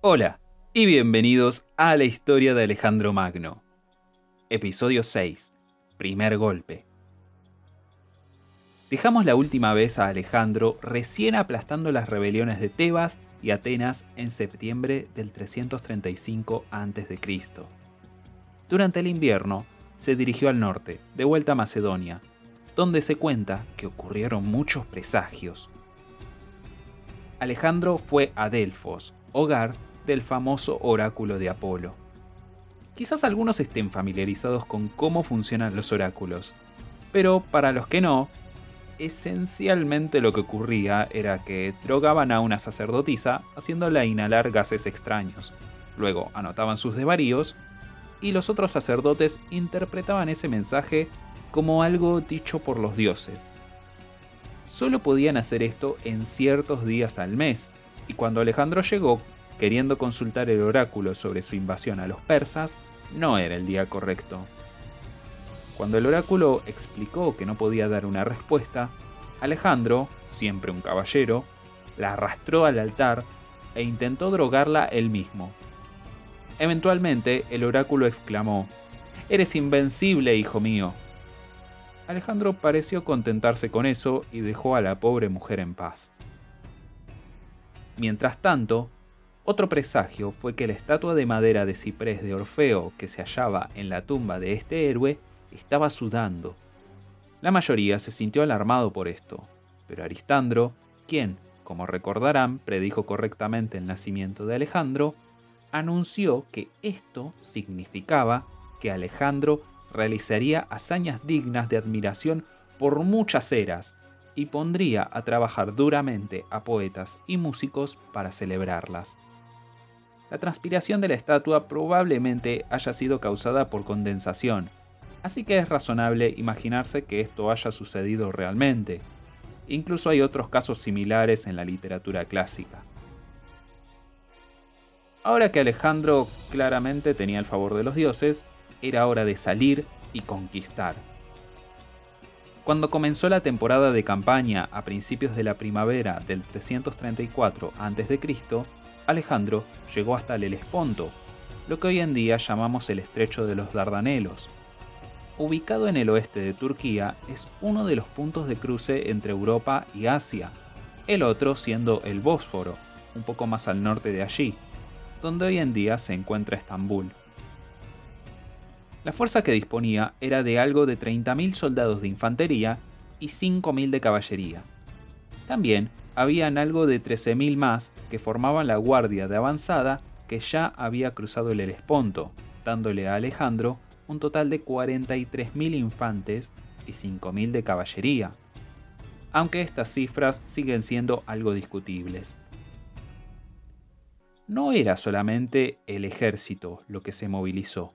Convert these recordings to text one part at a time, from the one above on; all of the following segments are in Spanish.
Hola y bienvenidos a la historia de Alejandro Magno. Episodio 6. Primer golpe. Dejamos la última vez a Alejandro recién aplastando las rebeliones de Tebas y Atenas en septiembre del 335 a.C. Durante el invierno, se dirigió al norte, de vuelta a Macedonia, donde se cuenta que ocurrieron muchos presagios. Alejandro fue a Delfos, hogar del famoso oráculo de Apolo. Quizás algunos estén familiarizados con cómo funcionan los oráculos, pero para los que no, esencialmente lo que ocurría era que drogaban a una sacerdotisa haciéndola inhalar gases extraños. Luego anotaban sus desvaríos y los otros sacerdotes interpretaban ese mensaje como algo dicho por los dioses. Solo podían hacer esto en ciertos días al mes, y cuando Alejandro llegó queriendo consultar el oráculo sobre su invasión a los persas, no era el día correcto. Cuando el oráculo explicó que no podía dar una respuesta, Alejandro, siempre un caballero, la arrastró al altar e intentó drogarla él mismo. Eventualmente, el oráculo exclamó, Eres invencible, hijo mío. Alejandro pareció contentarse con eso y dejó a la pobre mujer en paz. Mientras tanto, otro presagio fue que la estatua de madera de ciprés de Orfeo que se hallaba en la tumba de este héroe estaba sudando. La mayoría se sintió alarmado por esto, pero Aristandro, quien, como recordarán, predijo correctamente el nacimiento de Alejandro, anunció que esto significaba que Alejandro realizaría hazañas dignas de admiración por muchas eras y pondría a trabajar duramente a poetas y músicos para celebrarlas. La transpiración de la estatua probablemente haya sido causada por condensación, así que es razonable imaginarse que esto haya sucedido realmente. Incluso hay otros casos similares en la literatura clásica. Ahora que Alejandro claramente tenía el favor de los dioses, era hora de salir y conquistar. Cuando comenzó la temporada de campaña a principios de la primavera del 334 a.C., Alejandro llegó hasta el Helesponto, lo que hoy en día llamamos el estrecho de los Dardanelos. Ubicado en el oeste de Turquía, es uno de los puntos de cruce entre Europa y Asia, el otro siendo el Bósforo, un poco más al norte de allí, donde hoy en día se encuentra Estambul. La fuerza que disponía era de algo de 30.000 soldados de infantería y 5.000 de caballería. También habían algo de 13.000 más que formaban la guardia de avanzada que ya había cruzado el Helesponto, dándole a Alejandro un total de 43.000 infantes y 5.000 de caballería, aunque estas cifras siguen siendo algo discutibles. No era solamente el ejército lo que se movilizó.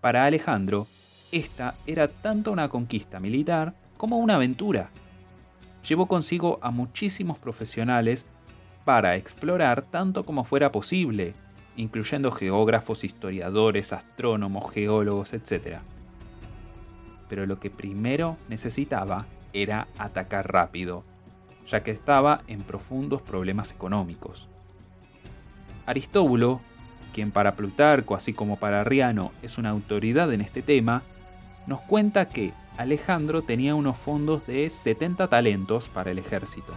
Para Alejandro, esta era tanto una conquista militar como una aventura llevó consigo a muchísimos profesionales para explorar tanto como fuera posible, incluyendo geógrafos, historiadores, astrónomos, geólogos, etc. Pero lo que primero necesitaba era atacar rápido, ya que estaba en profundos problemas económicos. Aristóbulo, quien para Plutarco así como para Arriano es una autoridad en este tema, nos cuenta que Alejandro tenía unos fondos de 70 talentos para el ejército.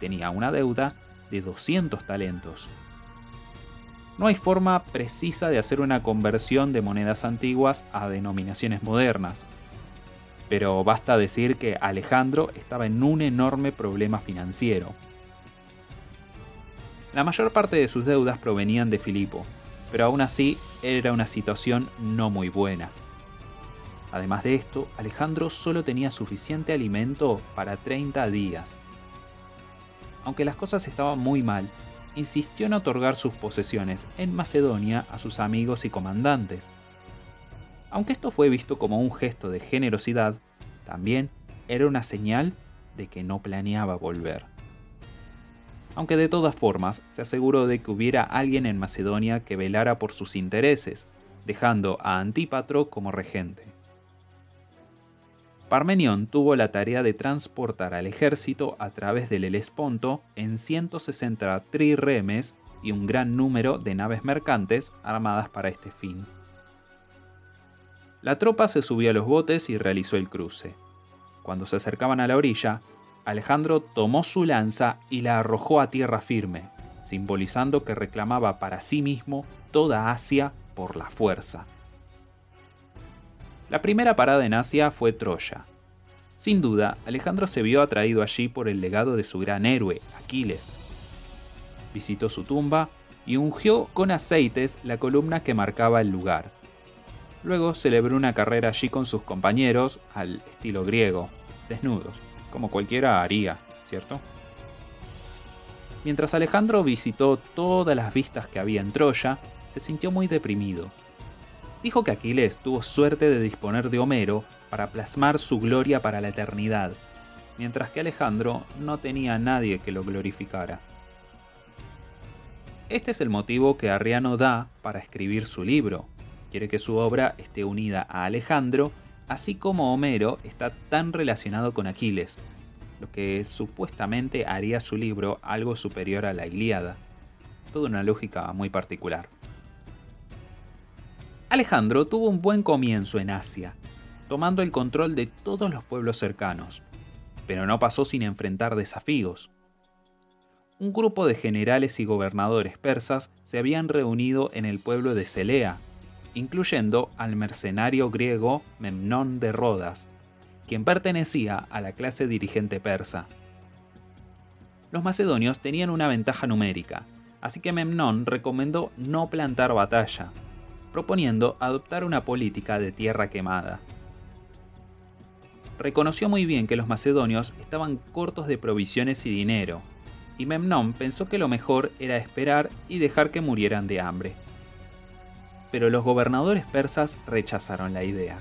Tenía una deuda de 200 talentos. No hay forma precisa de hacer una conversión de monedas antiguas a denominaciones modernas, pero basta decir que Alejandro estaba en un enorme problema financiero. La mayor parte de sus deudas provenían de Filipo, pero aún así era una situación no muy buena. Además de esto, Alejandro solo tenía suficiente alimento para 30 días. Aunque las cosas estaban muy mal, insistió en otorgar sus posesiones en Macedonia a sus amigos y comandantes. Aunque esto fue visto como un gesto de generosidad, también era una señal de que no planeaba volver. Aunque de todas formas se aseguró de que hubiera alguien en Macedonia que velara por sus intereses, dejando a Antípatro como regente. Parmenión tuvo la tarea de transportar al ejército a través del Helesponto en 160 triremes y un gran número de naves mercantes armadas para este fin. La tropa se subió a los botes y realizó el cruce. Cuando se acercaban a la orilla, Alejandro tomó su lanza y la arrojó a tierra firme, simbolizando que reclamaba para sí mismo toda Asia por la fuerza. La primera parada en Asia fue Troya. Sin duda, Alejandro se vio atraído allí por el legado de su gran héroe, Aquiles. Visitó su tumba y ungió con aceites la columna que marcaba el lugar. Luego celebró una carrera allí con sus compañeros al estilo griego, desnudos, como cualquiera haría, ¿cierto? Mientras Alejandro visitó todas las vistas que había en Troya, se sintió muy deprimido dijo que Aquiles tuvo suerte de disponer de Homero para plasmar su gloria para la eternidad, mientras que Alejandro no tenía a nadie que lo glorificara. Este es el motivo que Arriano da para escribir su libro. Quiere que su obra esté unida a Alejandro, así como Homero está tan relacionado con Aquiles, lo que supuestamente haría su libro algo superior a la Ilíada. Toda una lógica muy particular. Alejandro tuvo un buen comienzo en Asia, tomando el control de todos los pueblos cercanos, pero no pasó sin enfrentar desafíos. Un grupo de generales y gobernadores persas se habían reunido en el pueblo de Celea, incluyendo al mercenario griego Memnón de Rodas, quien pertenecía a la clase dirigente persa. Los macedonios tenían una ventaja numérica, así que Memnón recomendó no plantar batalla, proponiendo adoptar una política de tierra quemada. Reconoció muy bien que los macedonios estaban cortos de provisiones y dinero, y Memnón pensó que lo mejor era esperar y dejar que murieran de hambre. Pero los gobernadores persas rechazaron la idea.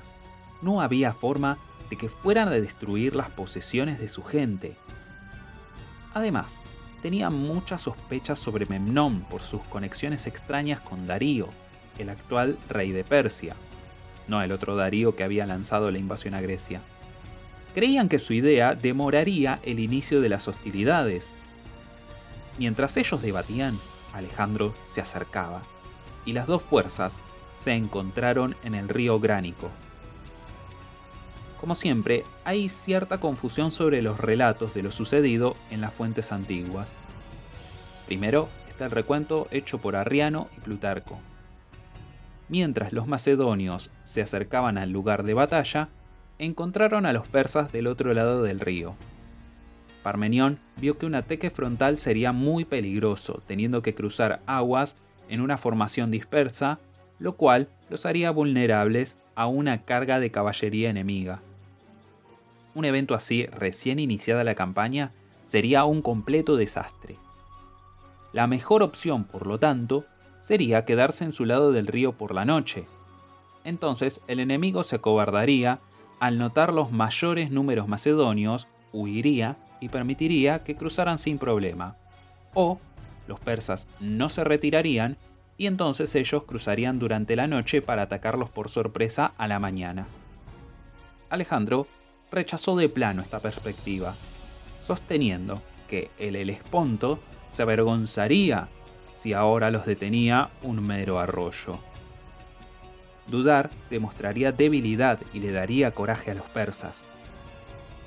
No había forma de que fueran a destruir las posesiones de su gente. Además, tenía muchas sospechas sobre Memnón por sus conexiones extrañas con Darío, el actual rey de Persia, no el otro Darío que había lanzado la invasión a Grecia. Creían que su idea demoraría el inicio de las hostilidades. Mientras ellos debatían, Alejandro se acercaba, y las dos fuerzas se encontraron en el río Gránico. Como siempre, hay cierta confusión sobre los relatos de lo sucedido en las fuentes antiguas. Primero está el recuento hecho por Arriano y Plutarco, Mientras los macedonios se acercaban al lugar de batalla, encontraron a los persas del otro lado del río. Parmenión vio que un ataque frontal sería muy peligroso, teniendo que cruzar aguas en una formación dispersa, lo cual los haría vulnerables a una carga de caballería enemiga. Un evento así, recién iniciada la campaña, sería un completo desastre. La mejor opción, por lo tanto, sería quedarse en su lado del río por la noche. Entonces el enemigo se acobardaría, al notar los mayores números macedonios, huiría y permitiría que cruzaran sin problema. O los persas no se retirarían y entonces ellos cruzarían durante la noche para atacarlos por sorpresa a la mañana. Alejandro rechazó de plano esta perspectiva, sosteniendo que el Helesponto se avergonzaría si ahora los detenía un mero arroyo. Dudar demostraría debilidad y le daría coraje a los persas.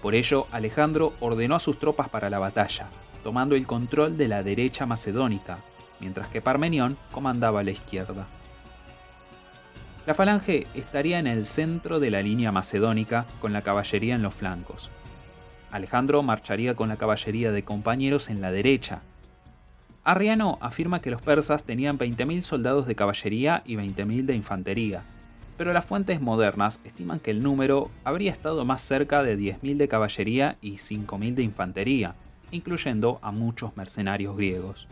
Por ello, Alejandro ordenó a sus tropas para la batalla, tomando el control de la derecha macedónica, mientras que Parmenión comandaba la izquierda. La falange estaría en el centro de la línea macedónica con la caballería en los flancos. Alejandro marcharía con la caballería de compañeros en la derecha Arriano afirma que los persas tenían 20.000 soldados de caballería y 20.000 de infantería, pero las fuentes modernas estiman que el número habría estado más cerca de 10.000 de caballería y 5.000 de infantería, incluyendo a muchos mercenarios griegos.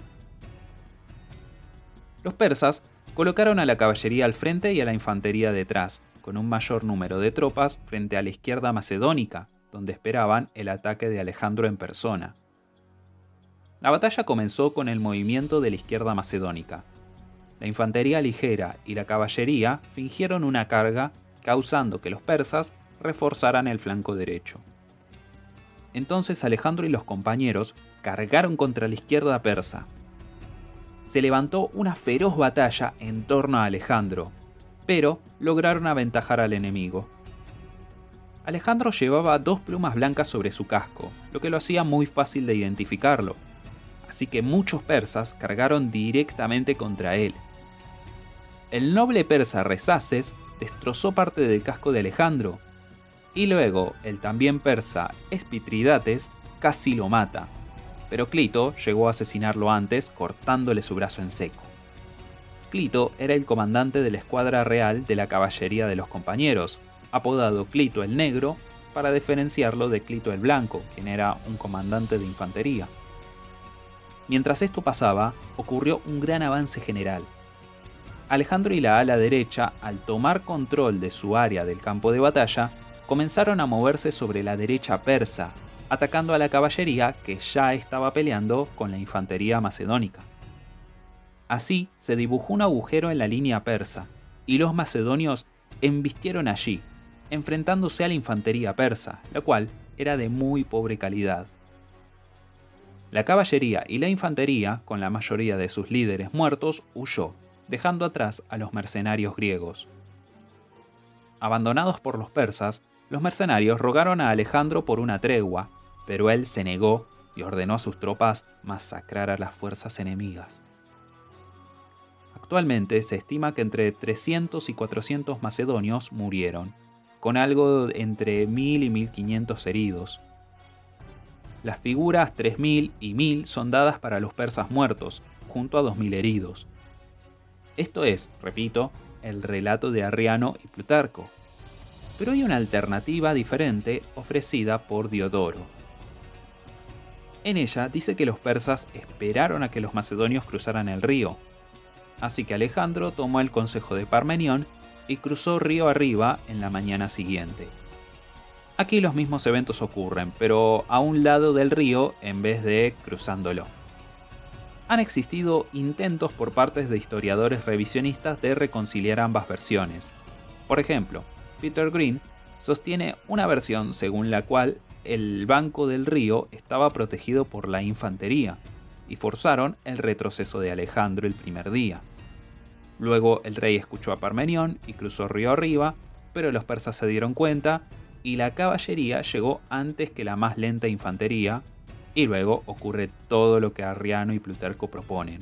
Los persas colocaron a la caballería al frente y a la infantería detrás, con un mayor número de tropas frente a la izquierda macedónica, donde esperaban el ataque de Alejandro en persona. La batalla comenzó con el movimiento de la izquierda macedónica. La infantería ligera y la caballería fingieron una carga, causando que los persas reforzaran el flanco derecho. Entonces Alejandro y los compañeros cargaron contra la izquierda persa. se levantó una feroz batalla en torno a Alejandro, pero lograron aventajar al enemigo. Alejandro llevaba dos plumas blancas sobre su casco, lo que lo hacía muy fácil de identificarlo, así que muchos persas cargaron directamente contra él. El noble persa Resaces destrozó parte del casco de Alejandro, y luego el también persa Espitridates casi lo mata, pero Clito llegó a asesinarlo antes cortándole su brazo en seco. Clito era el comandante de la escuadra real de la caballería de los compañeros, apodado Clito el Negro para diferenciarlo de Clito el Blanco, quien era un comandante de infantería. Mientras esto pasaba, ocurrió un gran avance general. Alejandro y la ala derecha, al tomar control de su área del campo de batalla, comenzaron a moverse sobre la derecha persa, atacando a la caballería que ya estaba peleando con la infantería macedónica. Así se dibujó un agujero en la línea persa, y los macedonios embistieron allí, enfrentándose a la infantería persa, la cual era de muy pobre calidad. La caballería y la infantería, con la mayoría de sus líderes muertos, huyó, dejando atrás a los mercenarios griegos. Abandonados por los persas, los mercenarios rogaron a Alejandro por una tregua, pero él se negó y ordenó a sus tropas masacrar a las fuerzas enemigas. Actualmente se estima que entre 300 y 400 macedonios murieron, con algo entre 1000 y 1500 heridos. Las figuras 3000 y 1000 son dadas para los persas muertos, junto a 2000 heridos. Esto es, repito, el relato de Arriano y Plutarco. Pero hay una alternativa diferente ofrecida por Diodoro. En ella dice que los persas esperaron a que los macedonios cruzaran el río. Así que Alejandro tomó el consejo de Parmenión y cruzó río arriba en la mañana siguiente. Aquí los mismos eventos ocurren, pero a un lado del río en vez de cruzándolo. Han existido intentos por partes de historiadores revisionistas de reconciliar ambas versiones. Por ejemplo, Peter Green sostiene una versión según la cual el banco del río estaba protegido por la infantería y forzaron el retroceso de Alejandro el primer día. Luego el rey escuchó a Parmenión y cruzó río arriba, pero los persas se dieron cuenta y la caballería llegó antes que la más lenta infantería, y luego ocurre todo lo que Arriano y Plutarco proponen.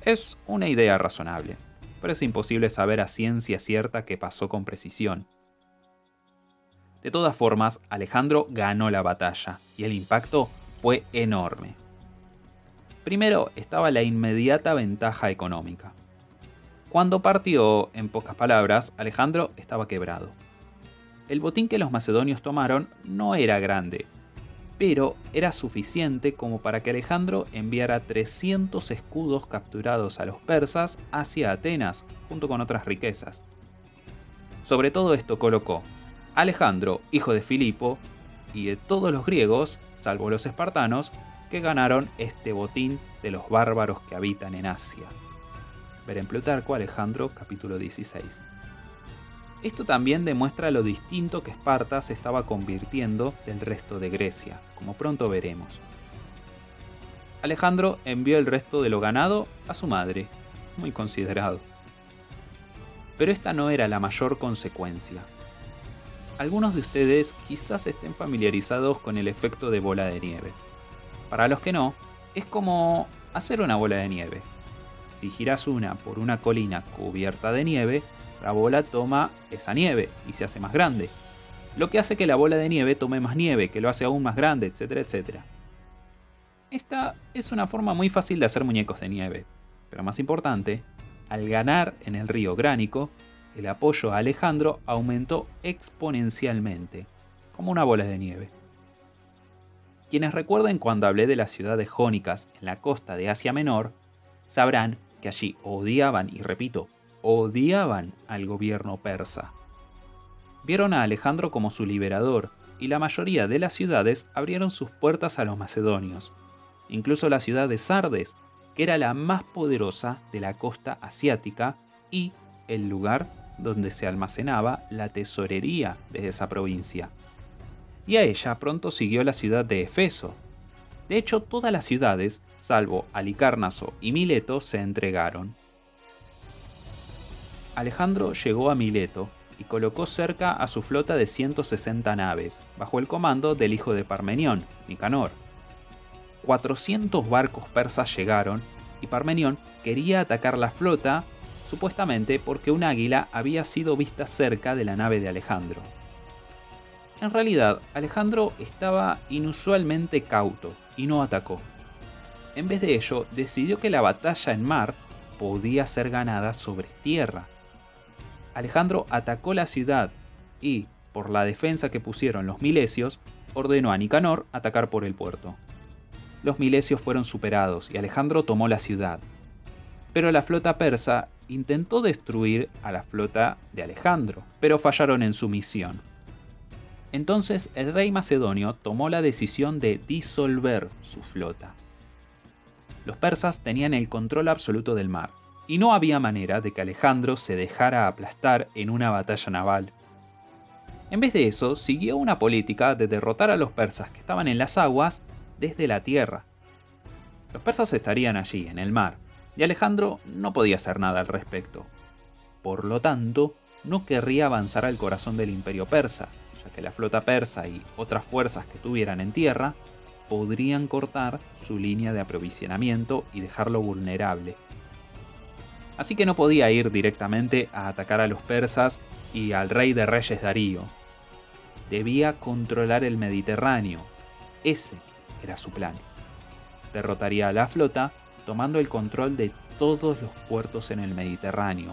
Es una idea razonable, pero es imposible saber a ciencia cierta qué pasó con precisión. De todas formas, Alejandro ganó la batalla y el impacto fue enorme. Primero estaba la inmediata ventaja económica. Cuando partió, en pocas palabras, Alejandro estaba quebrado. El botín que los macedonios tomaron no era grande, pero era suficiente como para que Alejandro enviara 300 escudos capturados a los persas hacia Atenas, junto con otras riquezas. Sobre todo esto colocó Alejandro, hijo de Filipo, y de todos los griegos, salvo los espartanos, que ganaron este botín de los bárbaros que habitan en Asia. Ver en Plutarco, Alejandro, capítulo 16. Esto también demuestra lo distinto que Esparta se estaba convirtiendo del resto de Grecia, como pronto veremos. Alejandro envió el resto de lo ganado a su madre, muy considerado. Pero esta no era la mayor consecuencia algunos de ustedes quizás estén familiarizados con el efecto de bola de nieve. Para los que no, es como hacer una bola de nieve. Si giras una por una colina cubierta de nieve, la bola toma esa nieve y se hace más grande. Lo que hace que la bola de nieve tome más nieve, que lo hace aún más grande, etcétera, etcétera. Esta es una forma muy fácil de hacer muñecos de nieve, pero más importante, al ganar en el río Gránico, el apoyo a Alejandro aumentó exponencialmente, como una bola de nieve. Quienes recuerden cuando hablé de las ciudades jónicas en la costa de Asia Menor, sabrán que allí odiaban, y repito, odiaban al gobierno persa. Vieron a Alejandro como su liberador, y la mayoría de las ciudades abrieron sus puertas a los macedonios, incluso la ciudad de Sardes, que era la más poderosa de la costa asiática y el lugar donde se almacenaba la tesorería de esa provincia. Y a ella pronto siguió la ciudad de Efeso. De hecho, todas las ciudades, salvo Alicarnaso y Mileto, se entregaron. Alejandro llegó a Mileto y colocó cerca a su flota de 160 naves, bajo el comando del hijo de Parmenión, Nicanor. 400 barcos persas llegaron y Parmenión quería atacar la flota, supuestamente porque un águila había sido vista cerca de la nave de Alejandro. En realidad, Alejandro estaba inusualmente cauto y no atacó. En vez de ello, decidió que la batalla en mar podía ser ganada sobre tierra. Alejandro atacó la ciudad y, por la defensa que pusieron los milesios, ordenó a Nicanor atacar por el puerto. Los milesios fueron superados y Alejandro tomó la ciudad. Pero la flota persa intentó destruir a la flota de Alejandro, pero fallaron en su misión. Entonces el rey macedonio tomó la decisión de disolver su flota. Los persas tenían el control absoluto del mar, y no había manera de que Alejandro se dejara aplastar en una batalla naval. En vez de eso, siguió una política de derrotar a los persas que estaban en las aguas desde la tierra. Los persas estarían allí, en el mar, y Alejandro no podía hacer nada al respecto. Por lo tanto, no querría avanzar al corazón del imperio persa, ya que la flota persa y otras fuerzas que tuvieran en tierra podrían cortar su línea de aprovisionamiento y dejarlo vulnerable. Así que no podía ir directamente a atacar a los persas y al rey de reyes Darío. Debía controlar el Mediterráneo. Ese era su plan. Derrotaría a la flota tomando el control de todos los puertos en el Mediterráneo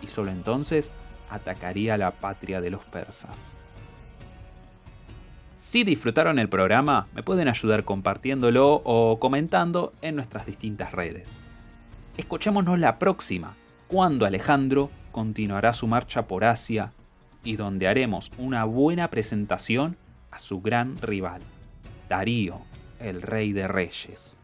y solo entonces atacaría la patria de los persas. Si disfrutaron el programa, me pueden ayudar compartiéndolo o comentando en nuestras distintas redes. Escuchémonos la próxima, cuando Alejandro continuará su marcha por Asia y donde haremos una buena presentación a su gran rival, Darío, el rey de reyes.